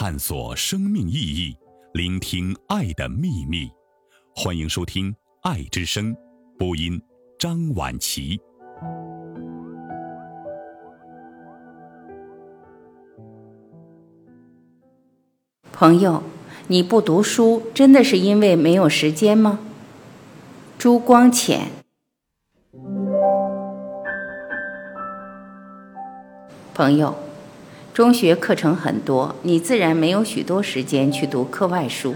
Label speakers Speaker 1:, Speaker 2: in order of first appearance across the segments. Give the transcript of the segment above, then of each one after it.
Speaker 1: 探索生命意义，聆听爱的秘密。欢迎收听《爱之声》播音，张晚琪。
Speaker 2: 朋友，你不读书，真的是因为没有时间吗？朱光潜。朋友，中学课程很多，你自然没有许多时间去读课外书。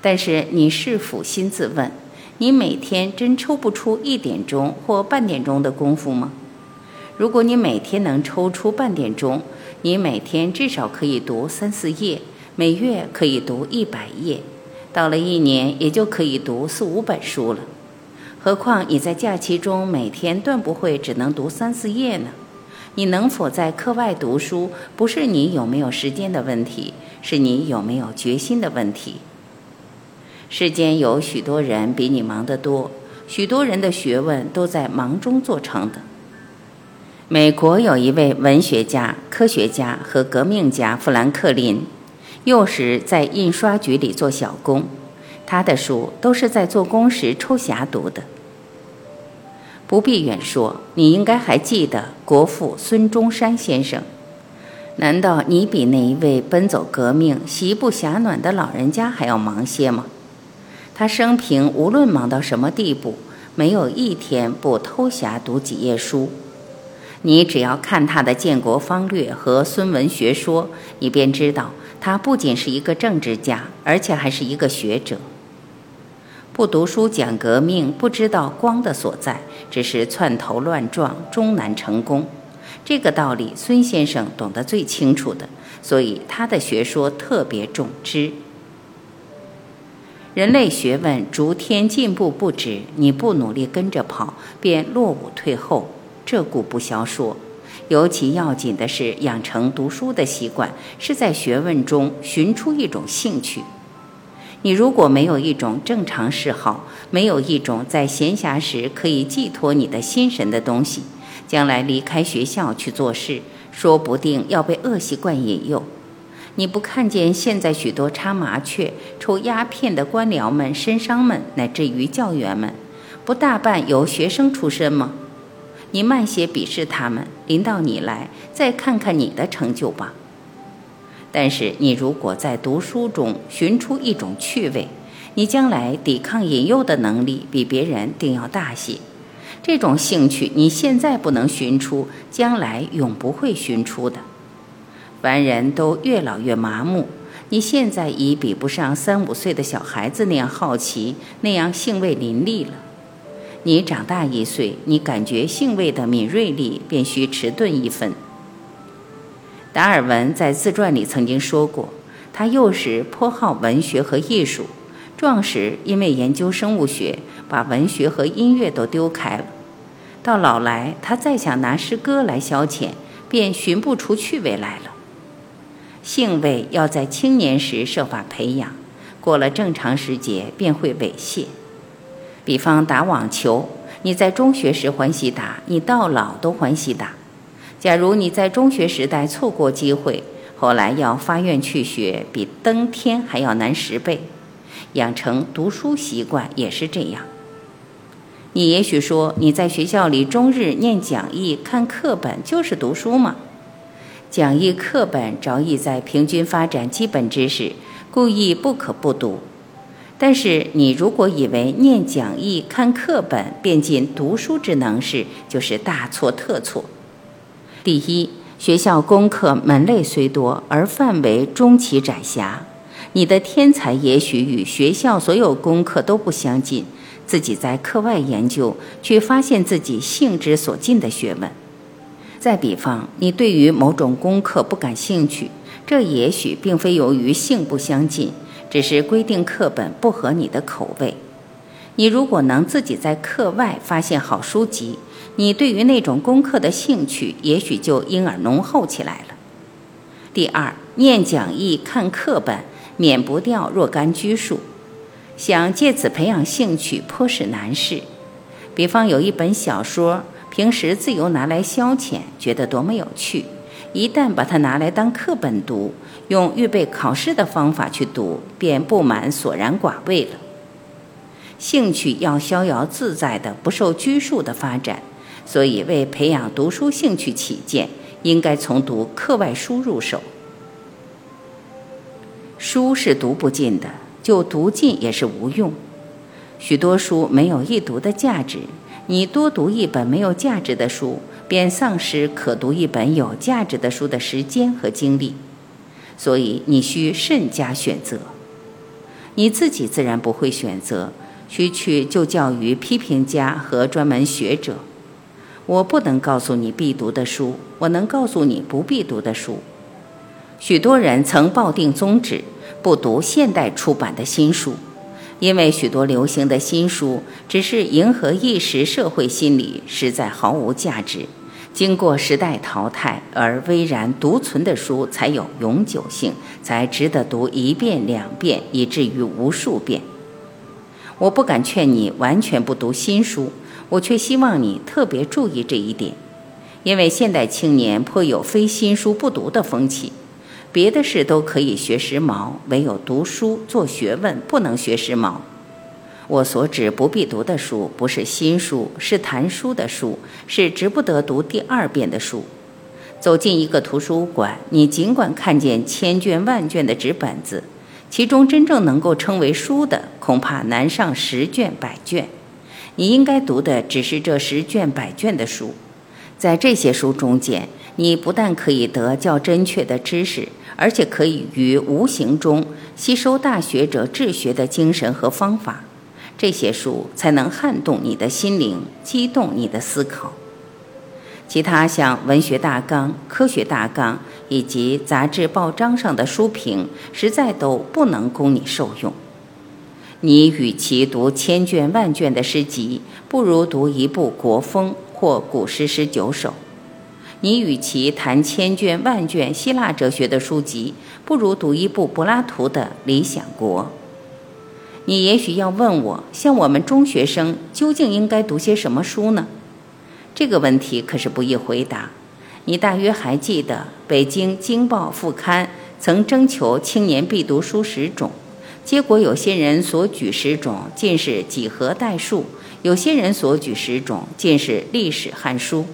Speaker 2: 但是你是否心自问，你每天真抽不出一点钟或半点钟的功夫吗？如果你每天能抽出半点钟，你每天至少可以读三四页，每月可以读一百页，到了一年也就可以读四五本书了。何况你在假期中每天断不会只能读三四页呢？你能否在课外读书，不是你有没有时间的问题，是你有没有决心的问题。世间有许多人比你忙得多，许多人的学问都在忙中做成的。美国有一位文学家、科学家和革命家富兰克林，幼时在印刷局里做小工，他的书都是在做工时抽匣读的。不必远说，你应该还记得国父孙中山先生。难道你比那一位奔走革命、席不暇暖的老人家还要忙些吗？他生平无论忙到什么地步，没有一天不偷暇读几页书。你只要看他的《建国方略》和《孙文学说》，你便知道他不仅是一个政治家，而且还是一个学者。不读书讲革命，不知道光的所在，只是窜头乱撞，终难成功。这个道理，孙先生懂得最清楚的，所以他的学说特别重知。人类学问逐天进步不止，你不努力跟着跑，便落伍退后，这故不消说。尤其要紧的是养成读书的习惯，是在学问中寻出一种兴趣。你如果没有一种正常嗜好，没有一种在闲暇时可以寄托你的心神的东西，将来离开学校去做事，说不定要被恶习惯引诱。你不看见现在许多插麻雀、抽鸦片的官僚们、绅商们，乃至于教员们，不大半由学生出身吗？你慢些鄙视他们，临到你来，再看看你的成就吧。但是，你如果在读书中寻出一种趣味，你将来抵抗引诱的能力比别人定要大些。这种兴趣你现在不能寻出，将来永不会寻出的。凡人都越老越麻木，你现在已比不上三五岁的小孩子那样好奇，那样兴味淋漓了。你长大一岁，你感觉兴味的敏锐力便需迟钝一分。达尔文在自传里曾经说过，他幼时颇好文学和艺术，壮时因为研究生物学，把文学和音乐都丢开了。到老来，他再想拿诗歌来消遣，便寻不出趣味来了。兴味要在青年时设法培养，过了正常时节便会猥亵。比方打网球，你在中学时欢喜打，你到老都欢喜打。假如你在中学时代错过机会，后来要发愿去学，比登天还要难十倍。养成读书习惯也是这样。你也许说你在学校里终日念讲义、看课本，就是读书吗？讲义课本着意在平均发展基本知识，故意不可不读。但是你如果以为念讲义、看课本便尽读书之能事，就是大错特错。第一，学校功课门类虽多，而范围终其窄狭。你的天才也许与学校所有功课都不相近，自己在课外研究，却发现自己性之所近的学问。再比方，你对于某种功课不感兴趣，这也许并非由于性不相近，只是规定课本不合你的口味。你如果能自己在课外发现好书籍，你对于那种功课的兴趣，也许就因而浓厚起来了。第二，念讲义、看课本，免不掉若干拘束，想借此培养兴趣，颇是难事。比方有一本小说，平时自由拿来消遣，觉得多么有趣，一旦把它拿来当课本读，用预备考试的方法去读，便不满索然寡味了。兴趣要逍遥自在的、不受拘束的发展，所以为培养读书兴趣起见，应该从读课外书入手。书是读不尽的，就读尽也是无用。许多书没有一读的价值，你多读一本没有价值的书，便丧失可读一本有价值的书的时间和精力。所以你需慎加选择。你自己自然不会选择，需去就教于批评家和专门学者。我不能告诉你必读的书，我能告诉你不必读的书。许多人曾抱定宗旨，不读现代出版的新书，因为许多流行的新书只是迎合一时社会心理，实在毫无价值。经过时代淘汰而巍然独存的书才有永久性，才值得读一遍两遍，以至于无数遍。我不敢劝你完全不读新书，我却希望你特别注意这一点，因为现代青年颇有非新书不读的风气。别的事都可以学时髦，唯有读书做学问不能学时髦。我所指不必读的书，不是新书，是谈书的书，是值不得读第二遍的书。走进一个图书馆，你尽管看见千卷万卷的纸本子，其中真正能够称为书的，恐怕难上十卷百卷。你应该读的只是这十卷百卷的书，在这些书中间，你不但可以得较真确的知识。而且可以于无形中吸收大学者治学的精神和方法，这些书才能撼动你的心灵，激动你的思考。其他像文学大纲、科学大纲以及杂志报章上的书评，实在都不能供你受用。你与其读千卷万卷的诗集，不如读一部国风或古诗十九首。你与其谈千卷万卷希腊哲学的书籍，不如读一部柏拉图的《理想国》。你也许要问我，像我们中学生究竟应该读些什么书呢？这个问题可是不易回答。你大约还记得，《北京京报》副刊曾征求青年必读书十种，结果有些人所举十种尽是几何代数，有些人所举十种尽是历史汉书。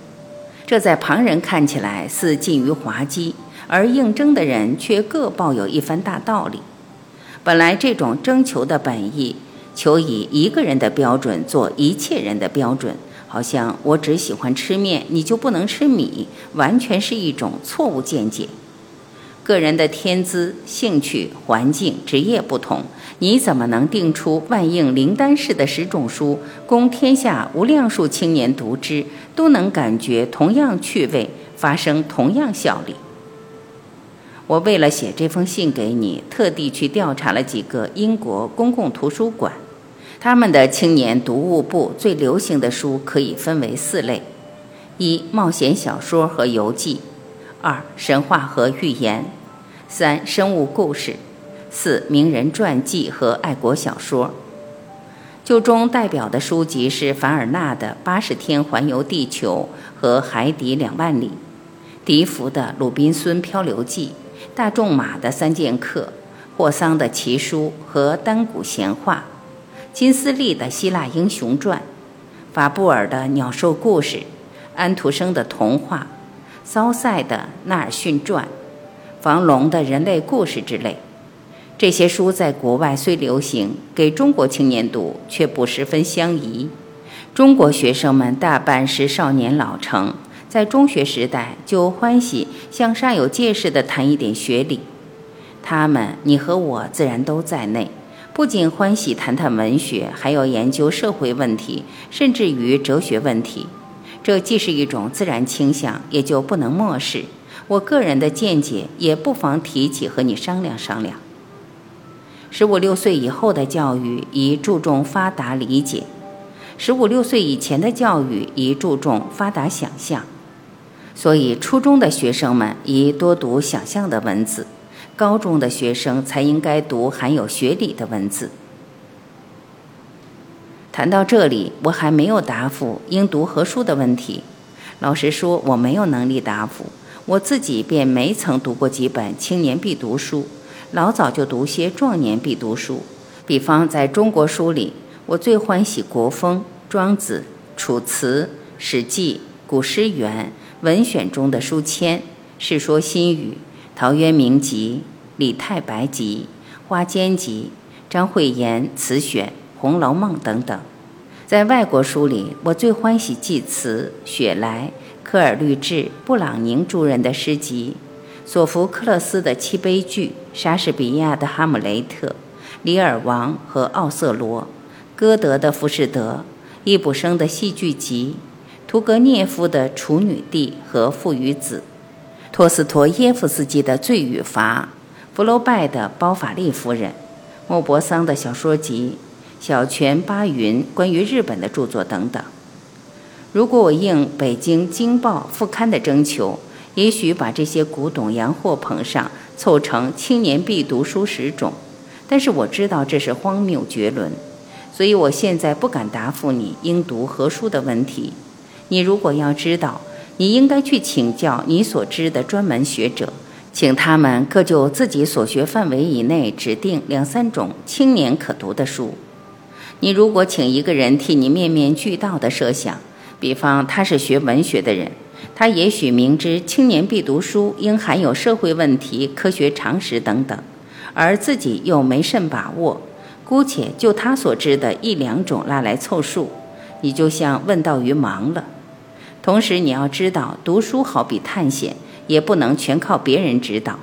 Speaker 2: 这在旁人看起来似近于滑稽，而应征的人却各抱有一番大道理。本来这种征求的本意，求以一个人的标准做一切人的标准，好像我只喜欢吃面，你就不能吃米，完全是一种错误见解。个人的天资、兴趣、环境、职业不同，你怎么能定出万应灵丹式的十种书，供天下无量数青年读之，都能感觉同样趣味，发生同样效力？我为了写这封信给你，特地去调查了几个英国公共图书馆，他们的青年读物部最流行的书可以分为四类：一、冒险小说和游记。二、神话和寓言；三、生物故事；四、名人传记和爱国小说。就中代表的书籍是凡尔纳的《八十天环游地球》和《海底两万里》，笛福的《鲁滨孙漂流记》，大仲马的《三剑客》，霍桑的《奇书》和《单古闲话》，金斯利的《希腊英雄传》，法布尔的《鸟兽故事》，安徒生的童话。骚塞的《纳尔逊传》，房龙的《人类故事》之类，这些书在国外虽流行，给中国青年读却不十分相宜。中国学生们大半是少年老成，在中学时代就欢喜向煞有介事地谈一点学理。他们，你和我自然都在内，不仅欢喜谈谈文学，还要研究社会问题，甚至于哲学问题。这既是一种自然倾向，也就不能漠视。我个人的见解也不妨提起和你商量商量。十五六岁以后的教育宜注重发达理解，十五六岁以前的教育宜注重发达想象。所以，初中的学生们宜多读想象的文字，高中的学生才应该读含有学理的文字。谈到这里，我还没有答复应读何书的问题。老实说，我没有能力答复。我自己便没曾读过几本青年必读书，老早就读些壮年必读书。比方在中国书里，我最欢喜国风、庄子、楚辞、史记、古诗源、文选中的书签、世说新语、陶渊明集、李太白集、花间集、张惠言词选、红楼梦等等。在外国书里，我最欢喜济慈、雪莱。科尔律治、布朗宁诸人的诗集，索福克勒斯的七悲剧，莎士比亚的《哈姆雷特》，李尔王和奥瑟罗，歌德的《浮士德》，易卜生的戏剧集，屠格涅夫的《处女地》和《父与子》，托斯托耶夫斯基的《罪与罚》，福楼拜的《包法利夫人》，莫泊桑的小说集，小泉八云关于日本的著作等等。如果我应北京《京报》副刊的征求，也许把这些古董洋货捧上，凑成青年必读书十种。但是我知道这是荒谬绝伦，所以我现在不敢答复你应读何书的问题。你如果要知道，你应该去请教你所知的专门学者，请他们各就自己所学范围以内指定两三种青年可读的书。你如果请一个人替你面面俱到的设想。比方，他是学文学的人，他也许明知青年必读书应含有社会问题、科学常识等等，而自己又没甚把握，姑且就他所知的一两种拉来凑数，你就像问道于盲了。同时，你要知道，读书好比探险，也不能全靠别人指导，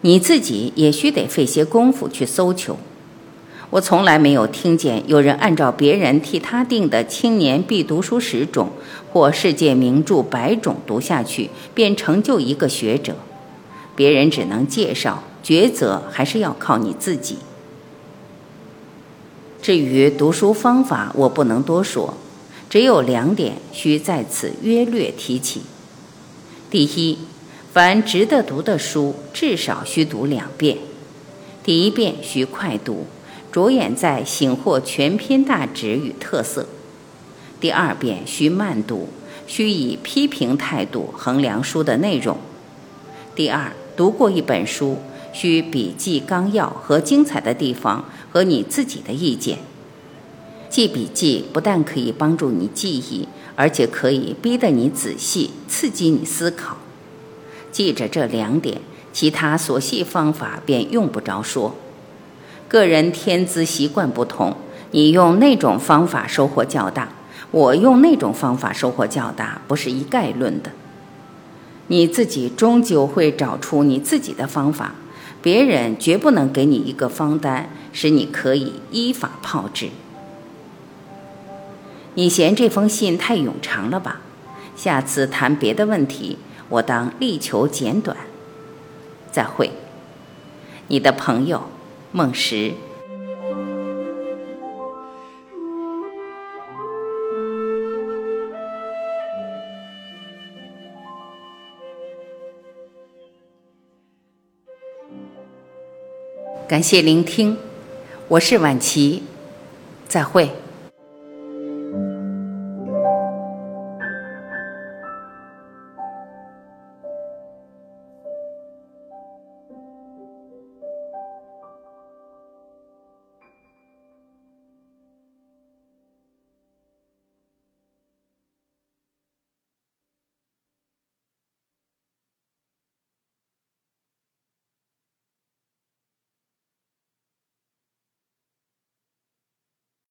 Speaker 2: 你自己也须得费些功夫去搜求。我从来没有听见有人按照别人替他定的青年必读书十种或世界名著百种读下去，便成就一个学者。别人只能介绍，抉择还是要靠你自己。至于读书方法，我不能多说，只有两点需在此约略提起。第一，凡值得读的书，至少需读两遍。第一遍需快读。着眼在醒获全篇大旨与特色。第二遍需慢读，需以批评态度衡量书的内容。第二，读过一本书，需笔记纲要和精彩的地方和你自己的意见。记笔记不但可以帮助你记忆，而且可以逼得你仔细，刺激你思考。记着这两点，其他琐细方法便用不着说。个人天资习惯不同，你用那种方法收获较大，我用那种方法收获较大，不是一概论的。你自己终究会找出你自己的方法，别人绝不能给你一个方单，使你可以依法炮制。你嫌这封信太冗长了吧？下次谈别的问题，我当力求简短。再会，你的朋友。孟石，感谢聆听，我是晚琪，再会。